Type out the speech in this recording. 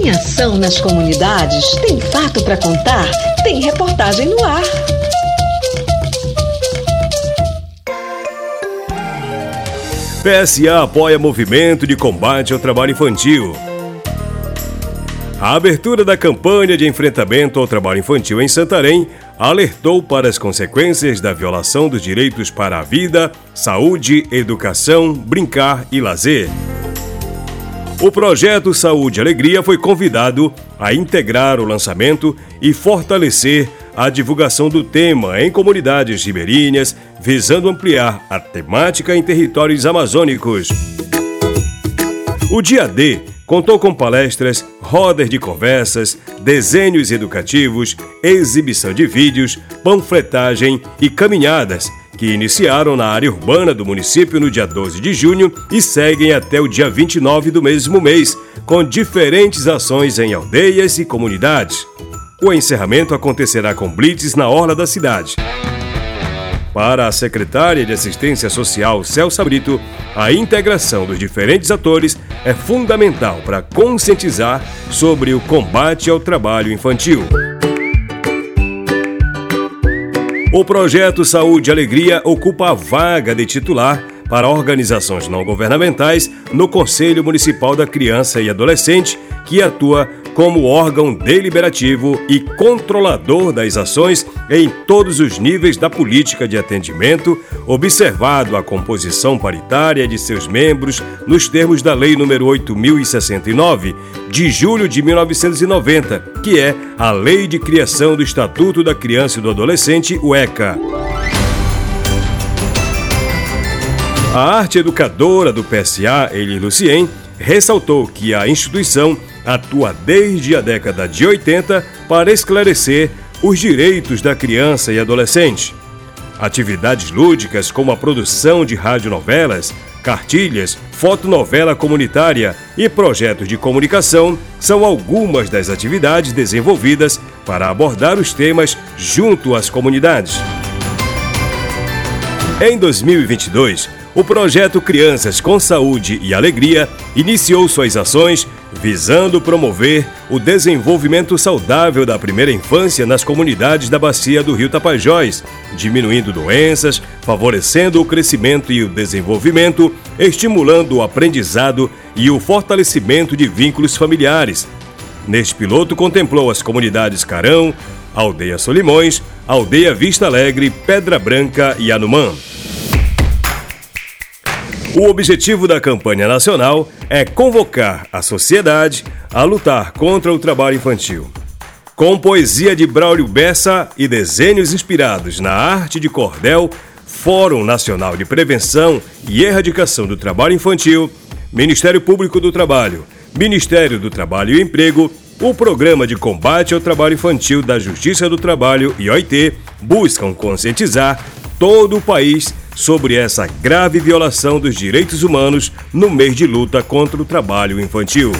Tem ação nas comunidades? Tem fato para contar? Tem reportagem no ar. PSA apoia movimento de combate ao trabalho infantil. A abertura da campanha de enfrentamento ao trabalho infantil em Santarém alertou para as consequências da violação dos direitos para a vida, saúde, educação, brincar e lazer. O projeto Saúde e Alegria foi convidado a integrar o lançamento e fortalecer a divulgação do tema em comunidades ribeirinhas, visando ampliar a temática em territórios amazônicos. O dia D contou com palestras, rodas de conversas, desenhos educativos, exibição de vídeos, panfletagem e caminhadas que iniciaram na área urbana do município no dia 12 de junho e seguem até o dia 29 do mesmo mês, com diferentes ações em aldeias e comunidades. O encerramento acontecerá com blitz na orla da cidade. Para a secretária de Assistência Social, Celsa Brito, a integração dos diferentes atores é fundamental para conscientizar sobre o combate ao trabalho infantil. O projeto Saúde e Alegria ocupa a vaga de titular para organizações não governamentais no Conselho Municipal da Criança e Adolescente, que atua como órgão deliberativo e controlador das ações em todos os níveis da política de atendimento, observado a composição paritária de seus membros nos termos da Lei nº 8069, de julho de 1990, que é a Lei de Criação do Estatuto da Criança e do Adolescente, o ECA. A arte educadora do PSA, Eli Lucien, ressaltou que a instituição atua desde a década de 80 para esclarecer os direitos da criança e adolescente. Atividades lúdicas como a produção de radionovelas, cartilhas, fotonovela comunitária e projetos de comunicação são algumas das atividades desenvolvidas para abordar os temas junto às comunidades. Em 2022, o projeto Crianças com Saúde e Alegria iniciou suas ações visando promover o desenvolvimento saudável da primeira infância nas comunidades da bacia do Rio Tapajós, diminuindo doenças, favorecendo o crescimento e o desenvolvimento, estimulando o aprendizado e o fortalecimento de vínculos familiares. Neste piloto contemplou as comunidades Carão, Aldeia Solimões, Aldeia Vista Alegre, Pedra Branca e Anumã. O objetivo da campanha nacional é convocar a sociedade a lutar contra o trabalho infantil. Com poesia de Braulio Bessa e desenhos inspirados na arte de cordel, Fórum Nacional de Prevenção e Erradicação do Trabalho Infantil, Ministério Público do Trabalho, Ministério do Trabalho e Emprego, o Programa de Combate ao Trabalho Infantil da Justiça do Trabalho e OIT buscam conscientizar todo o país sobre essa grave violação dos direitos humanos no mês de luta contra o trabalho infantil.